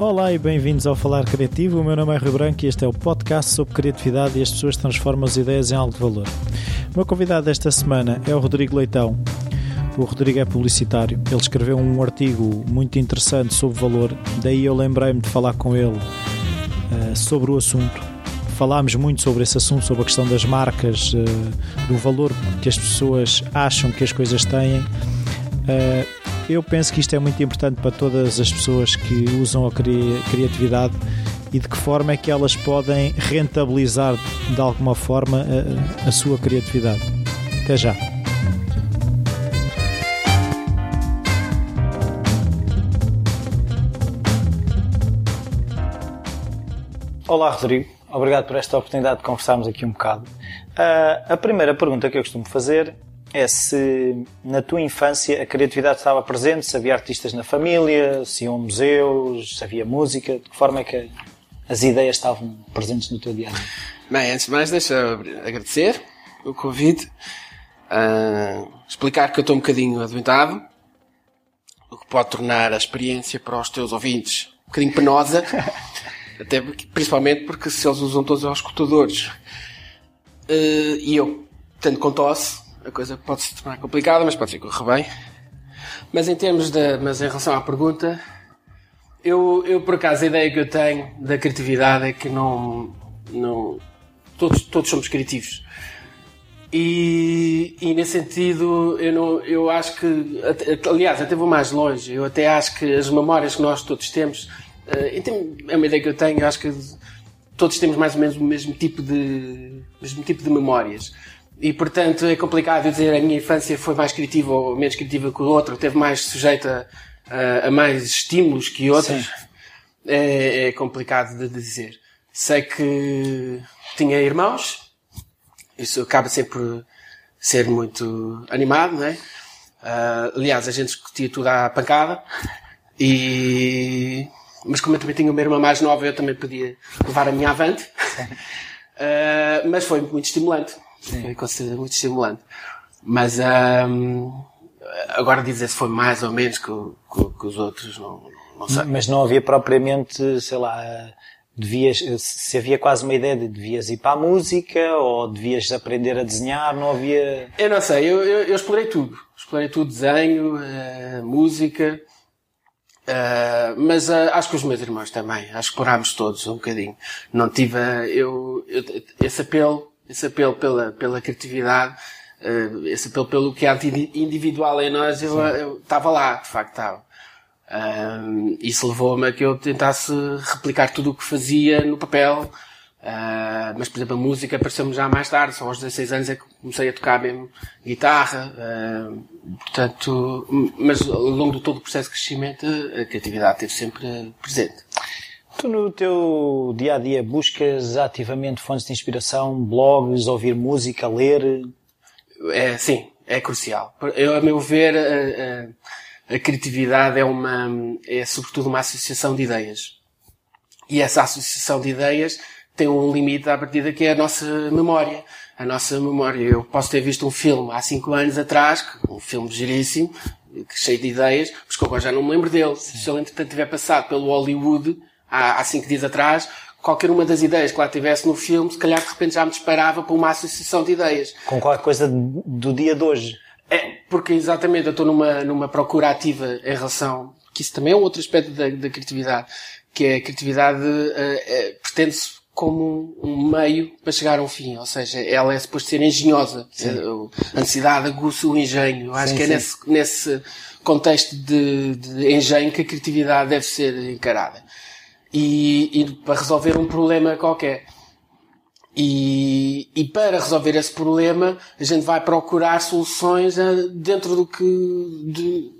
Olá e bem-vindos ao Falar Criativo. O meu nome é Rui Branco e este é o podcast sobre criatividade e as pessoas transformam as ideias em algo de valor. O meu convidado desta semana é o Rodrigo Leitão. O Rodrigo é publicitário. Ele escreveu um artigo muito interessante sobre valor, daí eu lembrei-me de falar com ele uh, sobre o assunto. Falámos muito sobre esse assunto, sobre a questão das marcas, uh, do valor que as pessoas acham que as coisas têm. Uh, eu penso que isto é muito importante para todas as pessoas que usam a cri criatividade e de que forma é que elas podem rentabilizar de alguma forma a, a sua criatividade. Até já. Olá, Rodrigo. Obrigado por esta oportunidade de conversarmos aqui um bocado. Uh, a primeira pergunta que eu costumo fazer é se na tua infância a criatividade estava presente, se havia artistas na família, se iam museus, se havia música, de que forma é que as ideias estavam presentes no teu dia a dia? Bem, antes de mais, deixa agradecer o convite, uh, explicar que eu estou um bocadinho adoentado, o que pode tornar a experiência para os teus ouvintes um bocadinho penosa, até porque, principalmente porque se eles usam todos os escutadores uh, e eu, tendo com tosse, a coisa pode se tornar complicada, mas pode ser que corra bem. Mas em termos de, mas em relação à pergunta, eu, eu por acaso a ideia que eu tenho da criatividade é que não, não todos, todos somos criativos. E, e nesse sentido, eu, não, eu acho que, aliás, até vou mais longe, eu até acho que as memórias que nós todos temos, eh, é uma ideia que eu tenho, eu acho que todos temos mais ou menos o mesmo tipo de, mesmo tipo de memórias. E portanto é complicado dizer a minha infância foi mais criativa ou menos criativa que o outro, teve mais sujeita a, a mais estímulos que outros. É, é, complicado de dizer. Sei que tinha irmãos, isso acaba sempre por ser muito animado, não é? Uh, aliás, a gente discutia tudo à pancada. E... Mas como eu também tinha uma irmã mais nova, eu também podia levar a minha avante. Uh, mas foi muito estimulante. Sim. Foi considerado muito estimulante. Mas um, agora dizer se foi mais ou menos que, que, que, os outros, não, não sei. Mas não havia propriamente, sei lá, devias, se havia quase uma ideia de devias ir para a música ou devias aprender a desenhar, não havia... Eu não sei, eu, eu, eu explorei tudo. Explorei tudo, desenho, uh, música, Uh, mas uh, acho que os meus irmãos também, acho que explorámos todos um bocadinho. Não tive, uh, eu, eu, esse apelo esse apelo pela, pela criatividade, uh, esse apelo pelo que é individual em nós, eu estava lá, de facto estava. Um, isso levou-me a que eu tentasse replicar tudo o que fazia no papel. Uh, mas, por exemplo, a música apareceu-me já mais tarde, só aos 16 anos é que comecei a tocar mesmo guitarra. Uh, portanto, mas ao longo de todo o processo de crescimento, a criatividade esteve sempre presente. Tu no teu dia a dia buscas ativamente fontes de inspiração, blogs, ouvir música, ler? É, sim, é crucial. Eu, a meu ver, a, a, a criatividade é uma, é sobretudo uma associação de ideias. E essa associação de ideias tem um limite à partida que é a nossa memória. A nossa memória. Eu posso ter visto um filme há cinco anos atrás, um filme giríssimo, cheio de ideias, mas que agora já não me lembro dele. Sim. Se ele entretanto tiver passado pelo Hollywood, há, há cinco dias atrás, qualquer uma das ideias que lá tivesse no filme, se calhar de repente já me disparava para uma associação de ideias. Com qualquer coisa do dia de hoje. É, porque exatamente eu estou numa, numa procura ativa em relação, que isso também é um outro aspecto da, da criatividade, que é a criatividade uh, uh, pretende-se como um meio para chegar a um fim, ou seja, ela é suposto ser engenhosa. A necessidade aguça o engenho. Eu acho sim, que é nesse, nesse contexto de, de engenho que a criatividade deve ser encarada e, e para resolver um problema qualquer. E, e, para resolver esse problema, a gente vai procurar soluções eh, dentro do que, de,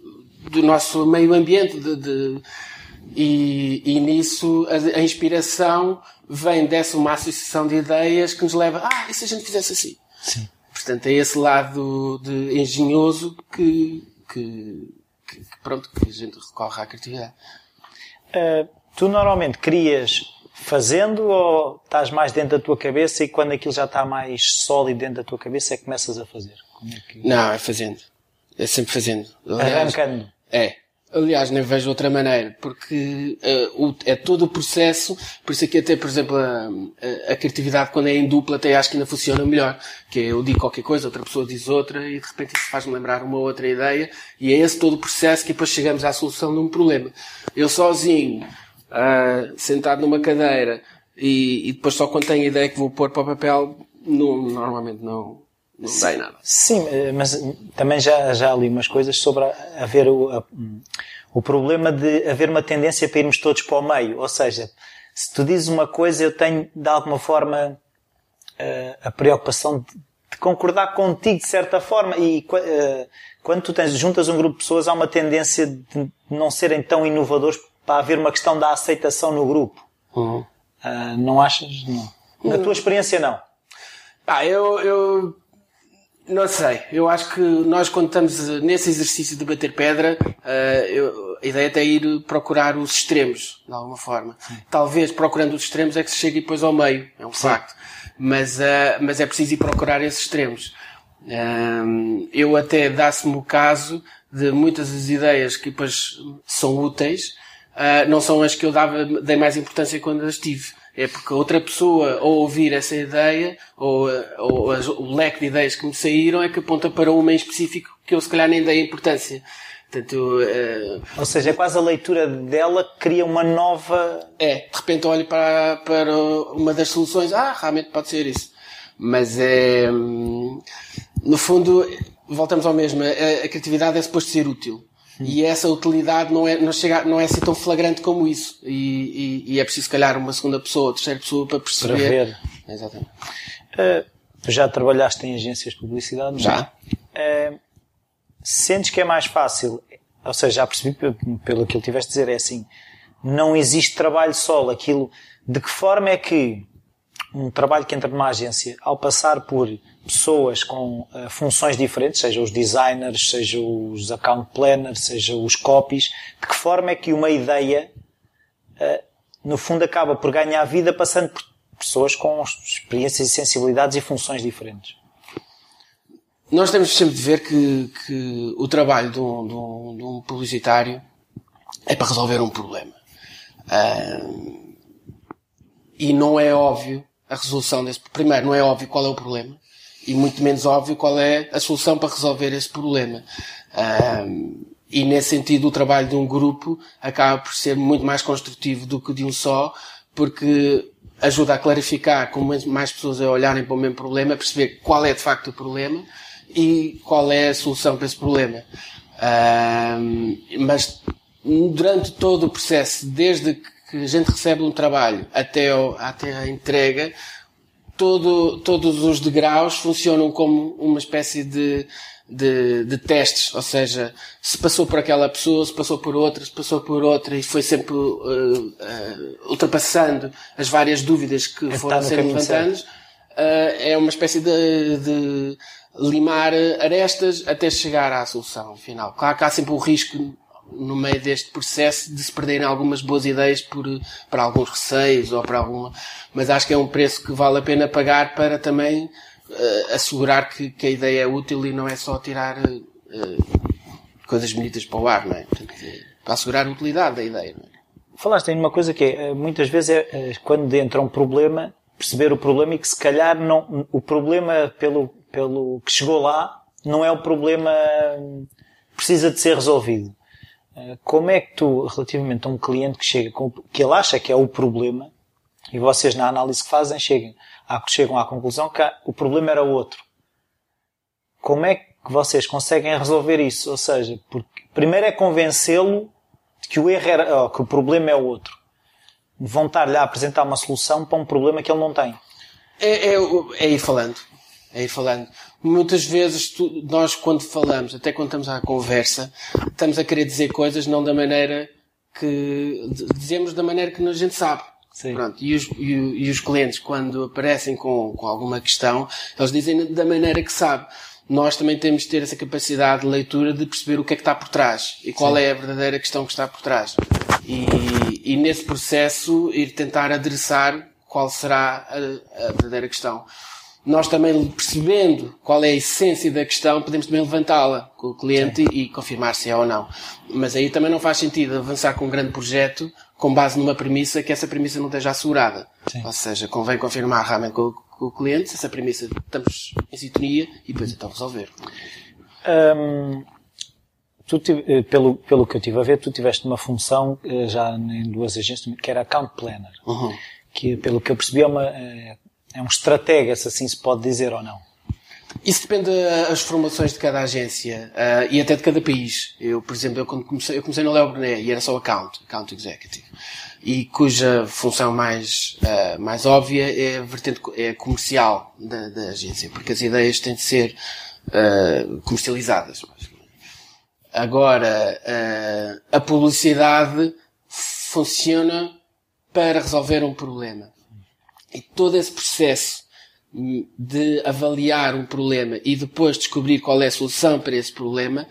do nosso meio ambiente. De, de, e, e, nisso a, a, inspiração vem dessa uma associação de ideias que nos leva, ah, e se a gente fizesse assim? Sim. Portanto, é esse lado de engenhoso que, que, que pronto, que a gente recorre à criatividade. Uh Tu normalmente crias fazendo ou estás mais dentro da tua cabeça e quando aquilo já está mais sólido dentro da tua cabeça é que começas a fazer? É que... Não, é fazendo. É sempre fazendo. Aliás, Arrancando. É. Aliás, nem vejo outra maneira, porque uh, o, é todo o processo, por isso aqui até, por exemplo, a, a, a, criatividade quando é em dupla até acho que ainda funciona melhor, que é eu digo qualquer coisa, outra pessoa diz outra e de repente isso faz-me lembrar uma outra ideia e é esse todo o processo que depois chegamos à solução de um problema. Eu sozinho, uh, sentado numa cadeira e, e, depois só quando tenho a ideia que vou pôr para o papel, normalmente não, não sim, nada. Sim, eh, mas também já, já li umas coisas sobre haver o, a, o problema de haver uma tendência para irmos todos para o meio. Ou seja, se tu dizes uma coisa, eu tenho de alguma forma eh, a preocupação de, de concordar contigo de certa forma e quando tu tens, juntas um grupo de pessoas há uma tendência de não serem tão inovadores para haver uma questão da aceitação no grupo. Uhum. Uh, não achas? Não. Na tua experiência não? Ah, eu, eu não sei. Eu acho que nós, quando estamos nesse exercício de bater pedra, uh, eu, a ideia é ir procurar os extremos, de alguma forma. Sim. Talvez procurando os extremos é que se chegue depois ao meio, é um Sim. facto. Mas, uh, mas é preciso ir procurar esses extremos. Uh, eu até dá-se-me o caso de muitas das ideias que depois são úteis, não são as que eu dava, dei mais importância quando as tive. É porque outra pessoa, ao ouvir essa ideia, ou, ou o leque de ideias que me saíram, é que aponta para uma em específico que eu se calhar nem dei importância. Portanto, uh... Ou seja, é quase a leitura dela que cria uma nova. É, de repente olho para, para uma das soluções, ah, realmente pode ser isso. Mas é. Hum, no fundo, voltamos ao mesmo, a, a criatividade é suposto ser útil. E essa utilidade não é, não chega, não é assim tão flagrante como isso. E, e, e é preciso, se calhar, uma segunda pessoa, terceira pessoa para perceber. Para ver. Exatamente. Uh, tu já trabalhaste em agências de publicidade? Já. Uh, sentes que é mais fácil, ou seja, já percebi pelo que ele tiveste a dizer, é assim, não existe trabalho solo. Aquilo, de que forma é que um trabalho que entra numa agência, ao passar por pessoas com uh, funções diferentes, seja os designers, seja os account planners, seja os copies, de que forma é que uma ideia, uh, no fundo, acaba por ganhar vida passando por pessoas com experiências e sensibilidades e funções diferentes? Nós temos sempre de ver que, que o trabalho de um, de, um, de um, publicitário é para resolver um problema. Uh, e não é óbvio a resolução desse. Primeiro, não é óbvio qual é o problema e muito menos óbvio qual é a solução para resolver esse problema. Um, e nesse sentido o trabalho de um grupo acaba por ser muito mais construtivo do que de um só, porque ajuda a clarificar com mais pessoas a olharem para o mesmo problema, a perceber qual é de facto o problema e qual é a solução para esse problema. Um, mas durante todo o processo, desde que a gente recebe um trabalho até, o, até a entrega, todo, todos os degraus funcionam como uma espécie de, de, de, testes, ou seja, se passou por aquela pessoa, se passou por outra, se passou por outra e foi sempre uh, uh, ultrapassando as várias dúvidas que é foram sendo levantando, uh, é uma espécie de, de, limar arestas até chegar à solução final. Claro que há sempre o risco no meio deste processo de se perderem algumas boas ideias por, para alguns receios ou para alguma, mas acho que é um preço que vale a pena pagar para também uh, assegurar que, que, a ideia é útil e não é só tirar uh, coisas bonitas para o ar, não é? Portanto, para assegurar a utilidade da ideia, não é? Falaste em uma coisa que é, muitas vezes é, quando entra um problema, perceber o problema e que se calhar não, o problema pelo, pelo que chegou lá não é o problema precisa de ser resolvido. Como é que tu, relativamente a um cliente que chega com, que ele acha que é o problema, e vocês na análise que fazem chegam, chegam à conclusão que o problema era outro. Como é que vocês conseguem resolver isso? Ou seja, porque primeiro é convencê-lo de que o erro era, que o problema é outro. Vão estar-lhe a apresentar uma solução para um problema que ele não tem. É, é, é ir falando. É ir falando. Muitas vezes tu, nós quando falamos, até quando estamos à conversa, estamos a querer dizer coisas não da maneira que dizemos da maneira que a gente sabe. Sim. Pronto, e os, e, e, os clientes quando aparecem com, com alguma questão, eles dizem da maneira que sabe. Nós também temos de ter essa capacidade de leitura de perceber o que é que está por trás e qual Sim. é a verdadeira questão que está por trás. E, e nesse processo ir tentar adereçar qual será a, a verdadeira questão. Nós também percebendo qual é a essência da questão, podemos também levantá-la com o cliente Sim. e confirmar se é ou não. Mas aí também não faz sentido avançar com um grande projeto com base numa premissa que essa premissa não esteja assegurada. Sim. Ou seja, convém confirmar realmente com, com, o cliente se essa premissa estamos em sintonia e depois então resolver. Tu, eh, pelo, pelo que eu tive a ver, tu tiveste uma função eh, já em duas agências que era account planner. Uhum. Que, pelo que eu percebi, é uma, eh, é um estratega, se assim se pode dizer ou não. Isso depende das formações de cada agência uh, e até de cada país. Eu, por exemplo, eu, quando comecei, eu comecei no Leo Brunet e era só account, account executive, e cuja função mais, uh, mais óbvia é a vertente é comercial da, da, agência, porque as ideias têm de ser uh, comercializadas. Agora, a publicidade funciona para resolver um problema. E todo esse processo de avaliar um problema e depois descobrir qual é a solução para esse problema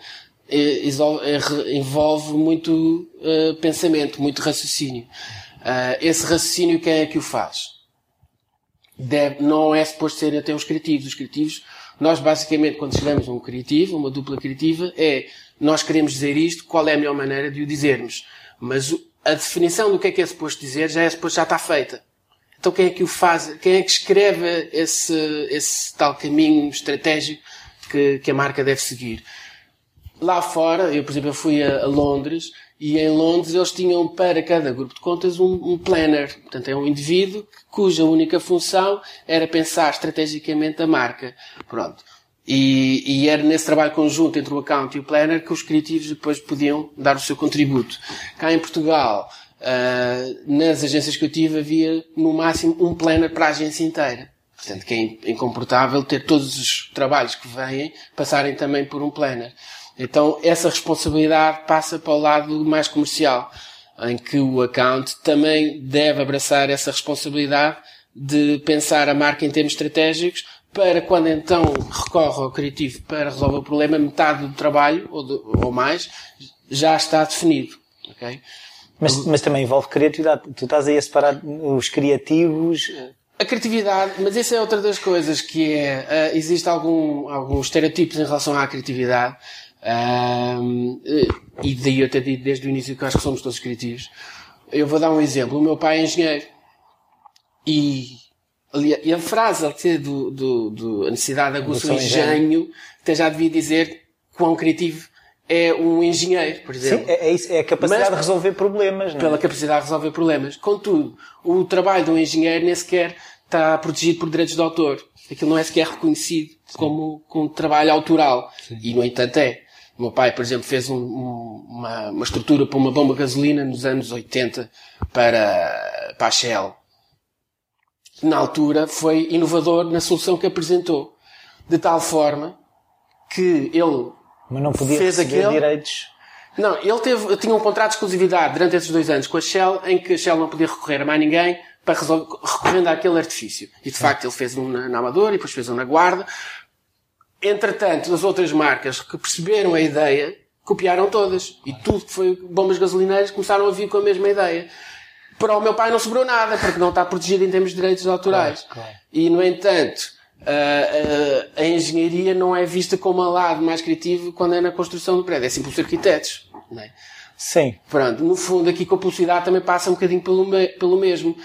eh, eh, envolve muito uh, pensamento, muito raciocínio. Esse raciocínio quem é que o faz? Deve, não é suposto ser até os criativos. Os criativos, nós basicamente quando chegamos a um criativo, uma dupla criativa, é nós queremos dizer isto, qual é a melhor maneira de o dizermos. Mas a definição do que é que é suposto dizer já é suposto já está feita. Então quem é que o faz? Quem é que escreve esse, esse tal caminho estratégico que, que a marca deve seguir? Lá fora, eu por exemplo fui a, a Londres e em Londres eles tinham para cada grupo de contas um, um planner. Portanto, é um indivíduo cuja única função era pensar estrategicamente a marca. Pronto. E, e, era nesse trabalho conjunto entre o account e o planner que os criativos depois podiam dar o seu contributo. Cá em Portugal, Uh, nas agências que eu tive havia no máximo um planner para a agência inteira. Portanto, que é incomportável ter todos os trabalhos que vêm passarem também por um planner. Então, essa responsabilidade passa para o lado mais comercial, em que o account também deve abraçar essa responsabilidade de pensar a marca em termos estratégicos para quando então recorre ao criativo para resolver o problema, metade do trabalho, ou, de, ou mais, já está definido. Okay? Mas, mas também envolve criatividade. Tu estás aí a separar os criativos. A criatividade, mas essa é outra das coisas que é, uh, existe algum, alguns estereotipos em relação à criatividade, uh, e daí eu ter dito desde o início que acho que somos todos criativos. Eu vou dar um exemplo. O meu pai é engenheiro. E, e a frase do, do, do a necessidade aguça o engenho, até já devia dizer quão criativo é um engenheiro, por exemplo. Sim, é, é, é a capacidade Mas, de resolver problemas. Não é? Pela capacidade de resolver problemas. Contudo, o trabalho de um engenheiro nem sequer está protegido por direitos de autor. Aquilo não é sequer reconhecido como, como trabalho autoral. Sim. E, no entanto, é. O meu pai, por exemplo, fez um, um, uma, uma estrutura para uma bomba de gasolina nos anos 80 para, para a Shell. Na altura, foi inovador na solução que apresentou. De tal forma que ele mas não podia fez receber aquele... direitos. Não, ele teve, tinha um contrato de exclusividade durante esses dois anos com a Shell, em que a Shell não podia recorrer a mais ninguém para resolver, recorrendo àquele artifício. E de facto ele fez um na, na Amadora e depois fez um na Guarda. Entretanto, as outras marcas que perceberam a ideia, copiaram todas. E tudo que foi bombas gasolineiras começaram a vir com a mesma ideia. Para o meu pai não sobrou nada, porque não está protegido em termos de direitos autorais. Claro, claro. E, no entanto, Uh, uh, a engenharia não é vista como um lado mais criativo quando é na construção do prédio. É simples arquitetos. Não é? Sim. Pronto, no fundo aqui com a publicidade também passa um bocadinho pelo, me pelo mesmo.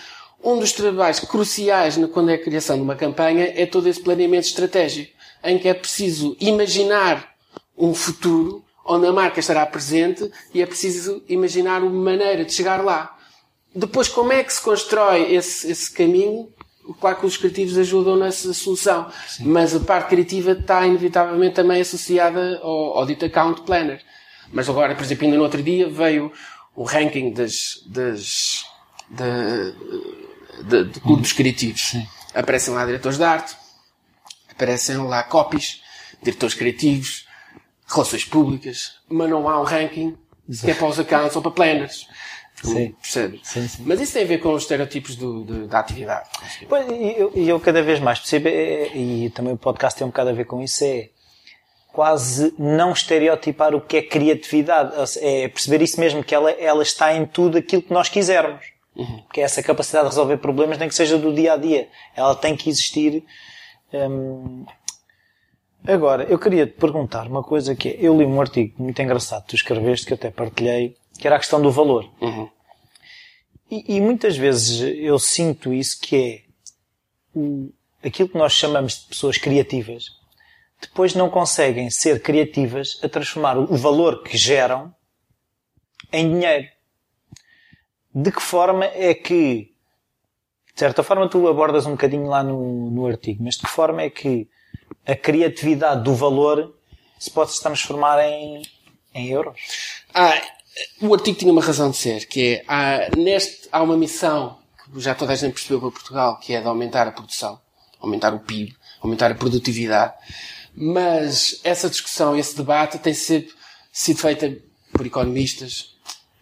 Um dos trabalhos cruciais quando é a criação de uma campanha é todo esse planeamento estratégico, em que é preciso imaginar um futuro onde a marca estará presente e é preciso imaginar uma maneira de chegar lá. Depois, como é que se constrói esse, esse caminho? Claro que os criativos ajudam nessa solução, Sim. mas a parte criativa está inevitavelmente também associada ao, ao dito account planner. Mas agora, por exemplo, ainda no outro dia veio o ranking das, das, de, de, de clubes uhum. criativos. Sim. Aparecem lá diretores de arte, aparecem lá copies, diretores criativos, relações públicas, mas não há um ranking que é para os accounts ou para planners. Sim. Percebes? Sim, sim. Mas isso tem a ver com os estereotipos do, do, da atividade. Pois, e eu, eu, cada vez mais percebo, é, e também o podcast tem um bocado a ver com isso, é quase não estereotipar o que é criatividade. É perceber isso mesmo, que ela, ela está em tudo aquilo que nós quisermos. Uhum. Que é essa capacidade de resolver problemas, nem que seja do dia a dia. Ela tem que existir Hum, agora, eu queria te perguntar uma coisa que é, eu li um artigo muito engraçado que tu escreveste, que eu até partilhei, que era a questão do valor. Uhum. E, e muitas vezes eu sinto isso que é o, aquilo que nós chamamos de pessoas criativas, depois não conseguem ser criativas a transformar o valor que geram em dinheiro. De que forma é que, de certa forma tu abordas um bocadinho lá no, no artigo, mas de que forma é que a criatividade do valor se pode se transformar em, em euros? Ah, o artigo tinha uma razão de ser, que é, há, neste, há uma missão que já toda a gente percebeu para Portugal, que é de aumentar a produção, aumentar o PIB, aumentar a produtividade. Mas essa discussão, esse debate tem sido, sido feita por economistas,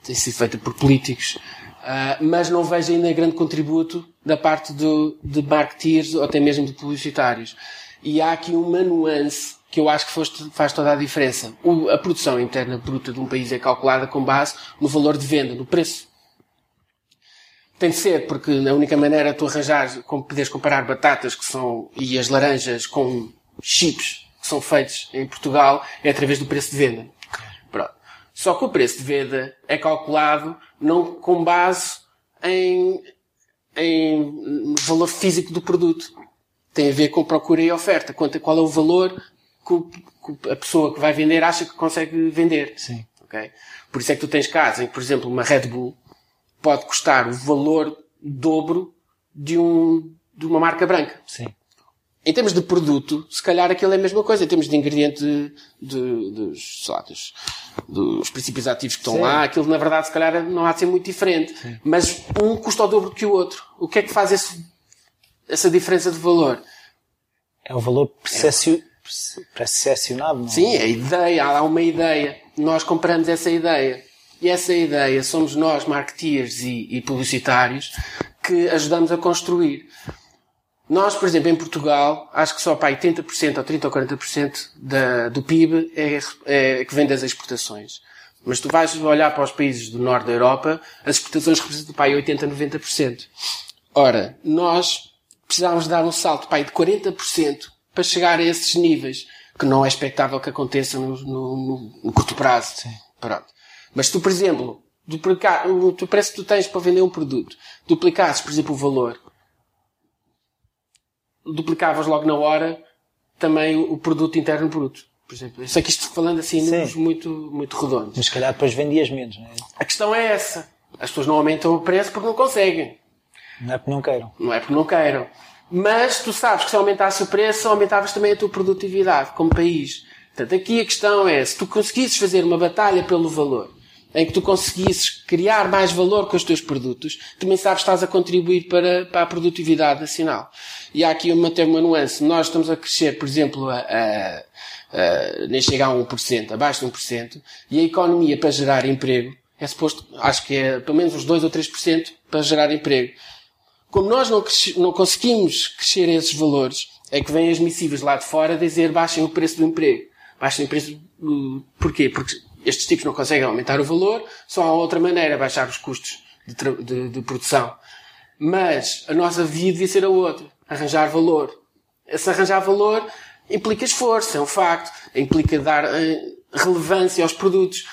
tem sido feita por políticos, uh, mas não vejo ainda grande contributo da parte do, de marketeers ou até mesmo de publicitários. E há aqui uma nuance que eu acho que faz toda a diferença. A produção interna bruta de um país é calculada com base no valor de venda, no preço. Tem de ser, porque a única maneira de tu arranjar, como poderes comparar batatas que são, e as laranjas com chips que são feitos em Portugal é através do preço de venda. Pronto. Só que o preço de venda é calculado não com base em, em valor físico do produto. Tem a ver com procura e oferta. Quanto, qual é o valor que a pessoa que vai vender acha que consegue vender. Sim. Okay? Por isso é que tu tens casos em que, por exemplo, uma Red Bull pode custar o valor dobro de, um, de uma marca branca. Sim. Em termos de produto, se calhar aquilo é a mesma coisa. Em termos de ingrediente de, de, dos, lá, dos, dos princípios ativos que estão Sim. lá, aquilo na verdade se calhar não há de ser muito diferente. Sim. Mas um custa o dobro que o outro. O que é que faz esse, essa diferença de valor? É o valor percepcio- percepcionado, é? Sim, a ideia, há uma ideia. Nós compramos essa ideia. E essa ideia somos nós, marketeers e, e publicitários, que ajudamos a construir. Nós, por exemplo, em Portugal, acho que só para aí 80% ou 30% ou 40% da, do PIB é, é que vem das exportações. Mas tu vais olhar para os países do norte da Europa, as exportações representam para aí 80%, 90%. Ora, nós precisávamos dar um salto para de 40% para chegar a esses níveis, que não é expectável que aconteça no, no, no- no curto prazo. Pronto. Mas tu, por exemplo, duplicar, o o preço que tu tens para vender um produto, duplicasses, por exemplo, o valor, duplicavas logo na hora também o produto interno bruto. Por exemplo, eu sei que isto falando assim, em Sim. números muito, muito redondos. Mas se calhar depois vendias menos, não é? A questão é essa. As pessoas não aumentam o preço porque não conseguem. Não é porque não queiram. Não é porque não queiram. Mas tu sabes que se aumentasse o preço, aumentavas também a tua produtividade como país. Portanto, aqui a questão é, se tu conseguisses fazer uma batalha pelo valor, em que tu conseguisses criar mais valor com os teus produtos, também sabes que estás a contribuir para, para a produtividade nacional. E há aqui uma, uma nuance. Nós estamos a crescer, por exemplo, a, a, a, nem chega a 1%, abaixo de 1%, e a economia para gerar emprego é suposto, acho que é pelo menos uns 2 ou 3% para gerar emprego. Como nós não, não conseguimos crescer esses valores, é que vêm as missivas lá de fora dizer baixem o preço do emprego. Baixem o preço. do- Porquê? Porque estes tipos não conseguem aumentar o valor, só há outra maneira, baixar os custos de, de- de produção. Mas a nossa via devia ser a outra. Arranjar valor. Esse arranjar valor implica esforço, é um facto. Implica dar eh, relevância aos produtos.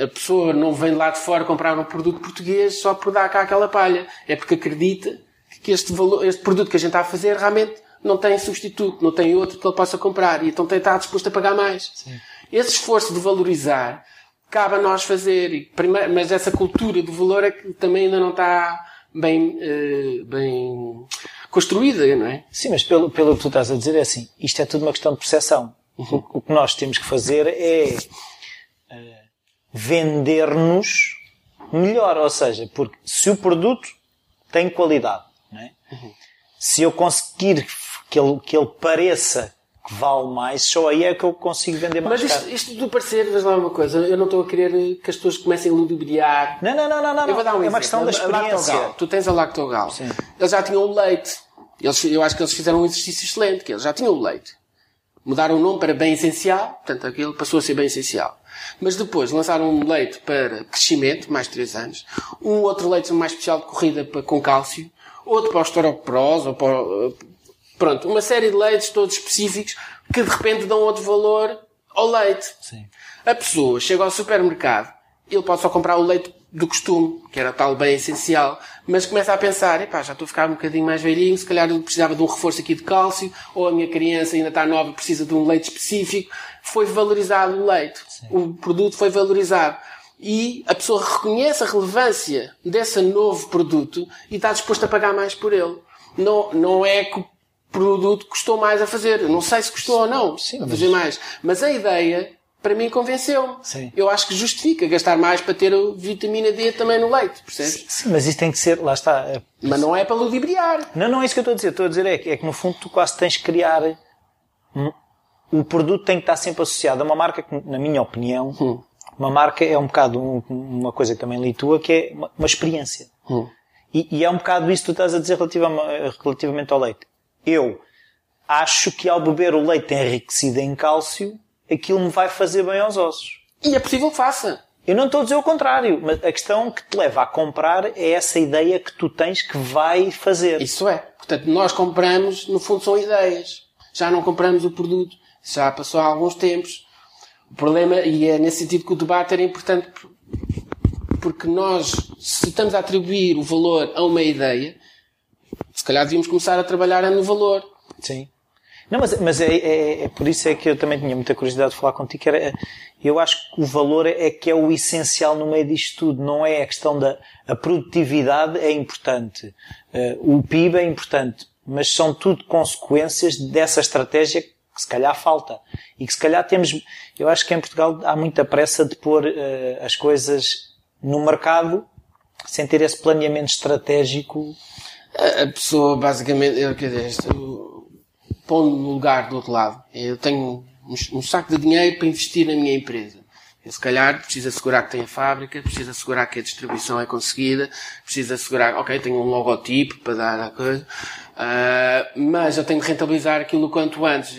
A pessoa não vem lá de fora comprar um produto português só por dar cá aquela palha. É porque acredita que este, valor, este produto que a gente está a fazer realmente não tem substituto, não tem outro que ele possa comprar. E então tem estar disposto a pagar mais. Esse esforço de valorizar cabe a nós fazer. E primeiro, mas essa cultura do valor é que também ainda não está bem, eh, bem construída, não é? Sim, mas pelo, pelo que tu estás a dizer é assim, isto é tudo uma questão de percepção. Uhum. O, o que nós temos que fazer é eh, vender-nos melhor, ou seja, porque se o produto tem qualidade? Uhum. se eu conseguir que ele, que ele pareça que vale mais, só aí é que eu consigo vender mais Mas isto, isto do parecer, vês lá uma coisa, eu não estou a querer que as pessoas comecem a ludibriar. Não, não, não, não, não. Eu vou dar um é uma exemplo. questão da a experiência. Tu tens a Lactogal. Sim. Eles já tinham o leite. Eles, eu acho que eles fizeram um exercício excelente, que eles já tinham o leite. Mudaram o nome para bem essencial, portanto aquilo passou a ser bem essencial. Mas depois lançaram um leite para crescimento, mais 3 anos. Um outro leite mais especial de corrida para, com cálcio. Outro para o osteoporose, ou para, o- Pronto, uma série de leites todos específicos que de repente dão outro valor ao leite. Sim. A pessoa chega ao supermercado, ele pode só comprar o leite do costume, que era tal bem essencial, mas começa a pensar, epá, já estou a ficar um bocadinho mais velhinho, se calhar eu precisava de um reforço aqui de cálcio, ou a minha criança ainda está nova, precisa de um leite específico. Foi valorizado o leite. Sim. O produto foi valorizado. E a pessoa reconhece a relevância desse novo produto e está disposto a pagar mais por ele. Não, não é que o produto custou mais a fazer. Não sei se custou ou não Sim, a fazer mais. Mas a ideia para mim convenceu-me. Eu acho que justifica gastar mais para ter vitamina D também no leite, percebes? Sim, mas isso tem que ser, lá está. É... Mas não é para ludibriar. Não, não é isso que eu estou a dizer. Estou a dizer é que, é que no fundo tu quase tens que criar. O produto tem que estar sempre associado a uma marca que, na minha opinião, hum. Uma marca é um bocado um, uma coisa que também li tua, que é uma, uma experiência. Hum. E, e, é um bocado isso que tu estás a dizer relativamente, ao leite. Eu acho que ao beber o leite enriquecido em cálcio, aquilo me vai fazer bem aos ossos. E é possível que faça. Eu não estou a dizer o contrário, mas a questão que te leva a comprar é essa ideia que tu tens que vai fazer. Isso é. Portanto, nós compramos, no fundo, são ideias. Já não compramos o produto. Já passou há alguns tempos. O problema, e é nesse sentido que o debate era importante, porque nós, se estamos a atribuir o valor a uma ideia, se calhar devíamos começar a trabalhar no valor. Sim. Não, mas, mas é, é, é, por isso é que eu também tinha muita curiosidade de falar contigo, que era, eu acho que o valor é que é o essencial no meio disto tudo, não é a questão da, a produtividade é importante, uh, o PIB é importante, mas são tudo consequências dessa estratégia que se calhar falta. E que se calhar temos, eu acho que em Portugal há muita pressa de pôr uh, as coisas no mercado sem ter esse planeamento estratégico. A pessoa, basicamente, eu, quer dizer, pondo no lugar do outro lado. Eu tenho um, saco de dinheiro para investir na minha empresa. Eu, se calhar, preciso assegurar que tem a fábrica, preciso assegurar que a distribuição é conseguida, preciso assegurar, ok, tenho um logotipo para dar a coisa, uh, mas eu tenho que rentabilizar aquilo o quanto antes.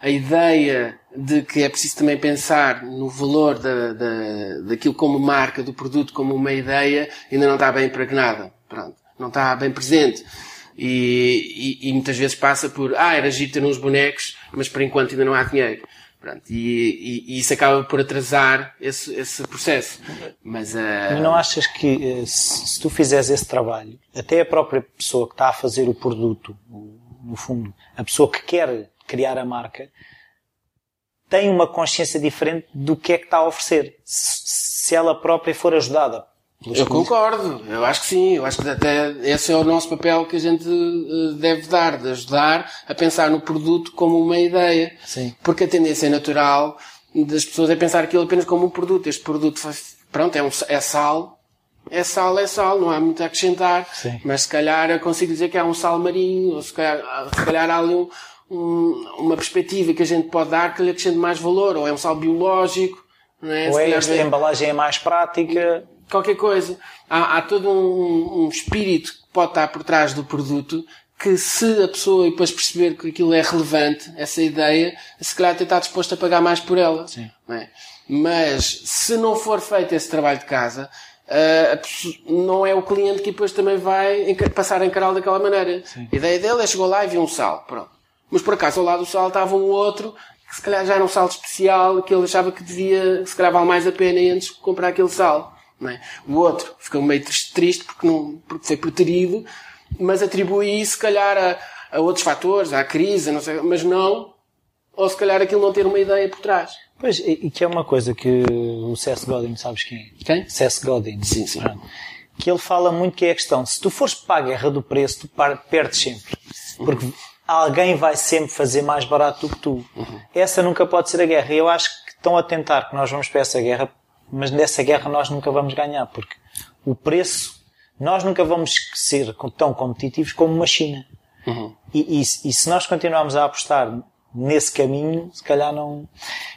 A ideia de que é preciso também pensar no valor da, da, daquilo como marca, do produto como uma ideia, ainda não está bem impregnada. Pronto. Não está bem presente. E, e, e, muitas vezes passa por, ah, era giro ter uns bonecos, mas por enquanto ainda não há dinheiro. Pronto, e, e, isso acaba por atrasar esse, esse processo. Mas, uh... mas não achas que eh, se, se tu fizeres esse trabalho, até a própria pessoa que está a fazer o produto, no fundo, a pessoa que quer criar a marca, tem uma consciência diferente do que é que está a oferecer. Se ela própria for ajudada eu concordo, eu acho que sim, eu acho que até esse é o nosso papel que a gente eh, deve dar, de ajudar a pensar no produto como uma ideia. Sim. Porque a tendência natural das pessoas é pensar aquilo apenas como um produto. Este produto, pronto, é, um, é sal, é sal, é sal, não há muito a acrescentar. Sim. Mas se calhar eu consigo dizer que há um sal marinho, ou se calhar, se calhar há ali um, um, uma perspectiva que a gente pode dar que lhe acrescente mais valor, ou é um sal biológico, não é? Ou é esta embalagem é mais prática qualquer coisa. Há, há todo um, um, espírito que pode estar por trás do produto que se a pessoa depois perceber que aquilo é relevante, essa ideia, se calhar até está disposto a pagar mais por ela. Sim. É? Mas se não for feito esse trabalho de casa, uh, não é o cliente que depois também vai passar a encará-lo daquela maneira. Sim. A ideia dele é chegou lá e viu um sal. Pronto. Mas por acaso ao lado do sal estava um outro que se calhar já era um sal especial que ele achava que devia, se calhar vale mais a pena antes de comprar aquele sal. É? O outro ficou meio triste, porque, não, porque foi preterido, mas atribui isso, se calhar, a, a outros fatores, à crise, não sei, mas não, ou se calhar aquilo não ter uma ideia por trás. Pois, e, que é uma coisa que o Seth Godin, sabes quem é? Quem? Seth Godin. Sim, sim. Que ele fala muito que é a questão, se tu fores para a guerra do preço, tu perdes sempre. Porque uhum. alguém vai sempre fazer mais barato do que tu. Uhum. Essa nunca pode ser a guerra. E eu acho que estão a tentar que nós vamos para essa guerra mas nessa guerra nós nunca vamos ganhar, porque o preço, nós nunca vamos ser tão competitivos como uma China. Uhum. E, e, e, se nós continuarmos a apostar nesse caminho, se calhar não.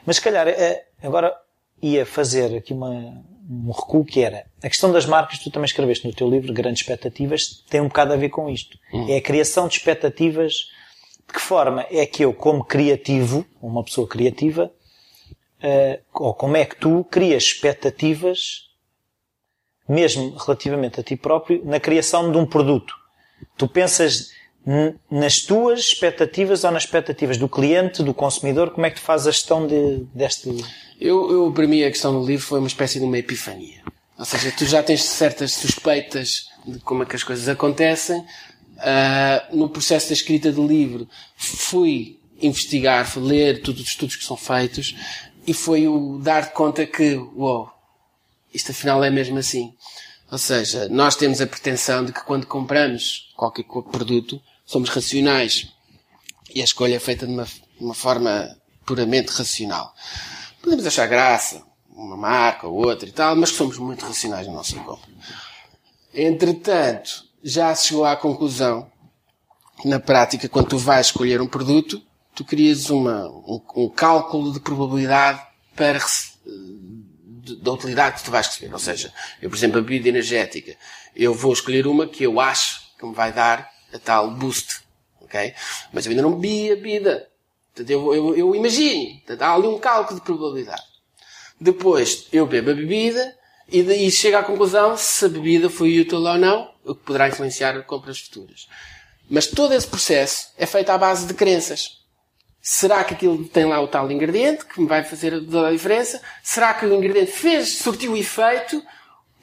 Mas se calhar, eh, agora ia fazer aqui uma, um recuo que era a questão das marcas, tu também escreveste no teu livro, Grandes Expectativas, tem um bocado a ver com isto. Uhum. É a criação de expectativas. De que forma é que eu, como criativo, uma pessoa criativa, ou como é que tu crias expectativas, mesmo relativamente a ti próprio, na criação de um produto. Tu pensas nas tuas expectativas ou nas expectativas do cliente, do consumidor, como é que tu fazes a gestão de, deste... Eu, eu, para mim, a questão do livro foi uma espécie de uma epifania. Ou seja, tu já tens certas suspeitas de como é que as coisas acontecem. Uh, no processo da escrita do livro, fui investigar, fui ler todos os estudos que são feitos e foi o dar conta que, uou, isto afinal é mesmo assim. Ou seja, nós temos a pretensão de que quando compramos qualquer produto, somos racionais. E a escolha é feita de uma, uma forma puramente racional. Podemos achar graça, uma marca ou outra e tal, mas somos muito racionais na nossa compra. Entretanto, já se chegou à conclusão na prática, quando tu vais escolher um produto, tu crias uma, um, um cálculo de probabilidade para da utilidade que tu vais receber. Ou seja, eu, por exemplo, a bebida energética, eu vou escolher uma que eu acho que me vai dar a tal boost. Ok? Mas eu ainda não bebi a bebida. Portanto, eu, eu, eu imagino. Portanto, há ali um cálculo de probabilidade. Depois, eu bebo a bebida e daí chego à conclusão se a bebida foi útil ou não, o que poderá influenciar compras futuras. Mas todo esse processo é feito à base de crenças. Será que aquilo tem lá o tal ingrediente que me vai fazer a diferença? Será que o ingrediente fez, surtiu o efeito?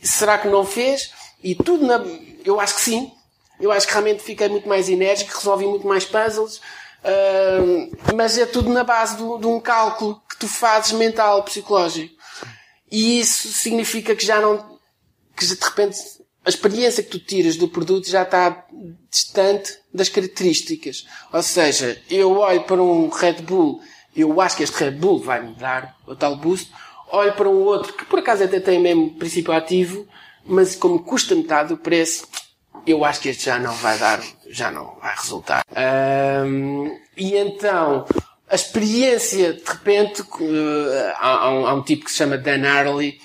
Será que não fez? E tudo na... Eu acho que sim. Eu acho que realmente fiquei muito mais enérgico, resolvi muito mais puzzles. Uh, mas é tudo na base do, de um cálculo que tu fazes mental, psicológico. E isso significa que já não, que de repente a experiência que tu tiras do produto já está distante das características. Ou seja, eu olho para um Red Bull, eu acho que este Red Bull vai me dar o tal boost, olho para um outro que por acaso até tem o mesmo princípio ativo, mas como custa metade do preço, eu acho que este já não vai dar, já não vai resultar. Um, e então, a experiência, de repente, uh, há, há, um, há um tipo que se chama Dan Harley,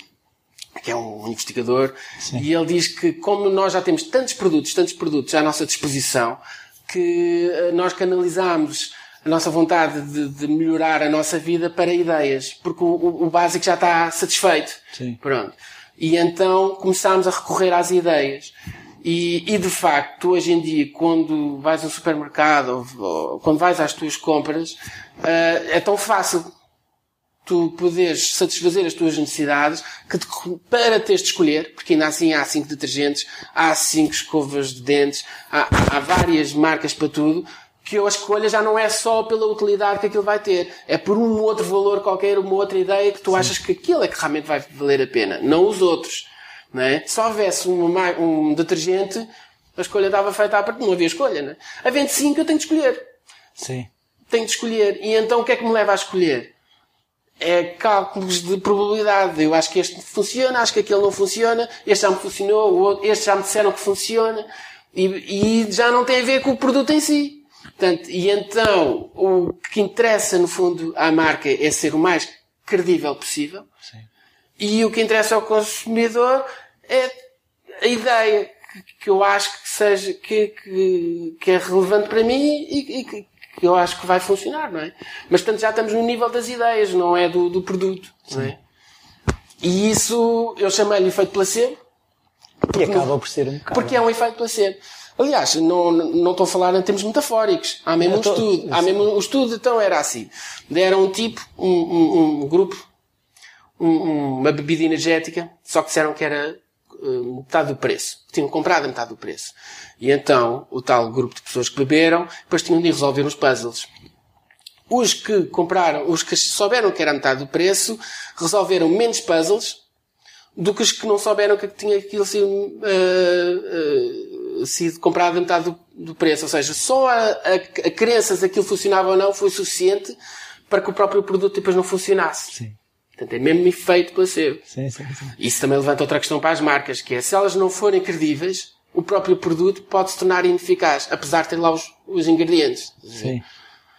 que é um investigador, Sim. e ele diz que como nós já temos tantos produtos, tantos produtos à nossa disposição, que eh, nós canalizamos a nossa vontade de, de melhorar a nossa vida para ideias, porque o, o básico já está satisfeito. Sim. Pronto. E então começámos a recorrer às ideias. E, e de facto, hoje em dia, quando vais ao supermercado ou, ou quando vais às tuas compras, uh, é tão fácil tu poderes satisfazer as tuas necessidades, que para teres de escolher, porque ainda assim há cinco detergentes, há cinco escovas de dentes, há, há várias marcas para tudo, que a escolha já não é só pela utilidade que aquilo vai ter, é por um outro valor qualquer, uma outra ideia que tu Sim. achas que aquilo é que realmente vai valer a pena, não os outros. Não é? Se houvesse uma, um detergente, a escolha dava feita à parte, não havia escolha, não é? Havendo cinco, eu tenho de escolher. Sim. Tenho de escolher. E então o que é que me leva a escolher? É cálculos de probabilidade. Eu acho que este funciona, acho que aquele não funciona, este já me funcionou, este já me disseram que funciona, e, e já não tem a ver com o produto em si. Portanto, e então, o que interessa, no fundo, à marca é ser o mais credível possível. Sim. E o que interessa ao consumidor é a ideia que, eu acho que seja, que, que, que é relevante para mim e, e que eu acho que vai funcionar, não é? Mas portanto já estamos no nível das ideias, não é do, do produto, não é? E isso eu chamei-lhe efeito placebo. E acaba por ser um bocado. Porque é um efeito placebo. Aliás, não, não estou a falar em termos metafóricos. Há mesmo um tô... estudo. Há mesmo, o estudo então era assim. Deram um tipo, um, um, um grupo, um, uma bebida energética, só que disseram que era metade do preço. Tinham comprado a metade do preço. E então, o tal grupo de pessoas que beberam, depois tinham de resolver os puzzles. Os que compraram, os que souberam que era a metade do preço, resolveram menos puzzles do que os que não souberam que tinha aquilo sido, uh, uh, sido comprado a metade do, do, preço. Ou seja, só a, a, a crença se aquilo funcionava ou não foi suficiente para que o próprio produto depois não funcionasse. Sim. Portanto, é mesmo efeito placebo. Sim, sim, sim. Isso também levanta outra questão para as marcas, que é se elas não forem credíveis, o próprio produto pode se tornar ineficaz, apesar de ter lá os, os ingredientes. Sim.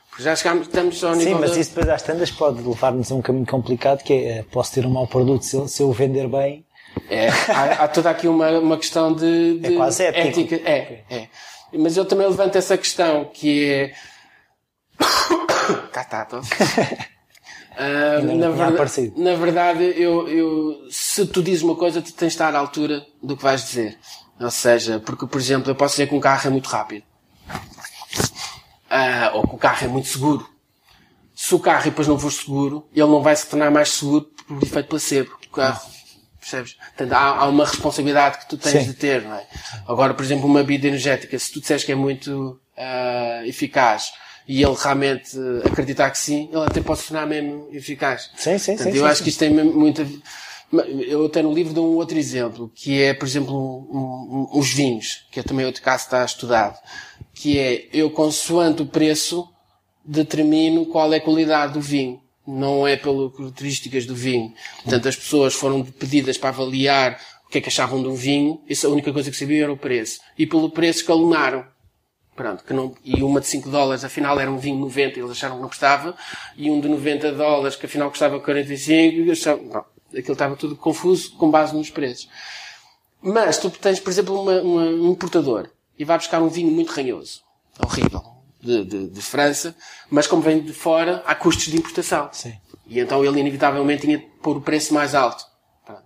Porque já chegamos, estamos ao nível. Sim, mas isso depois às tantas pode levar-nos a um caminho complicado que é, posso ter um mau produto se eu, se eu vender bem. É, há, há toda aqui uma, uma questão de, de é quase ética. É, é. Mas eu também levanto essa questão que é. tá, tá, tô. Uh, na, verdade, na verdade, eu, eu, se tu dizes uma coisa, tu tens de estar à altura do que vais dizer. Ou seja, porque, por exemplo, eu posso dizer que um carro é muito rápido. uh, ou que o carro é muito seguro. Se o carro depois não for seguro, ele não vai se tornar mais seguro por efeito placebo. O carro, percebes? Portanto, há, há uma responsabilidade que tu tens Sim. de ter, não é? Agora, por exemplo, uma bebida energética, se tu disseres que é muito uh, eficaz e ele realmente acreditar que sim, ele até pode se tornar mesmo eficaz. Sim, sim, Portanto, sim, eu sim, acho sim. que isto tem muita. Eu até no livro dou um outro exemplo, que é, por exemplo, um- um- os vinhos, que é também outro caso que está estudado, que é eu, consoante o preço, determino qual é a qualidade do vinho. Não é pelas características do vinho. Portanto, as pessoas foram pedidas para avaliar o que é que achavam um vinho, isso a única coisa que sabiam era o preço. E pelo preço escalonaram. Pronto, que não, e uma de 5 dólares, afinal era um vinho 90 e eles acharam que não prestava, e um de 90 dólares, que afinal custava 45, e achavam, não, aquilo estava tudo confuso com base nos preços. Mas tu tens, por exemplo, uma- uma- um importador e vai buscar um vinho muito ranhoso, horrível, de, de- de França, mas como vem de fora, há custos de importação. Sim. E então ele inevitavelmente tinha de pôr o preço mais alto. Pronto.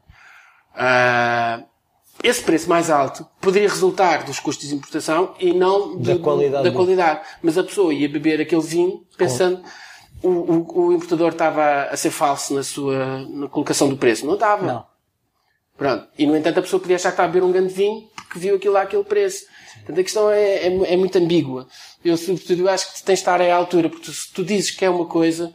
Esse preço mais alto poderia resultar dos custos de importação e não Da do- qualidade da qualidade. Mas a pessoa ia beber aquele vinho pensando o, o, o importador estava a ser falso na sua na colocação do preço. Não estava. Não. Pronto. E no entanto a pessoa podia achar que estava a beber um grande vinho porque viu aquilo lá aquele preço. Portanto a questão é, é, é muito ambígua. Eu sobretudo acho que tens de estar à altura, porque tu, se tu dizes que é uma coisa,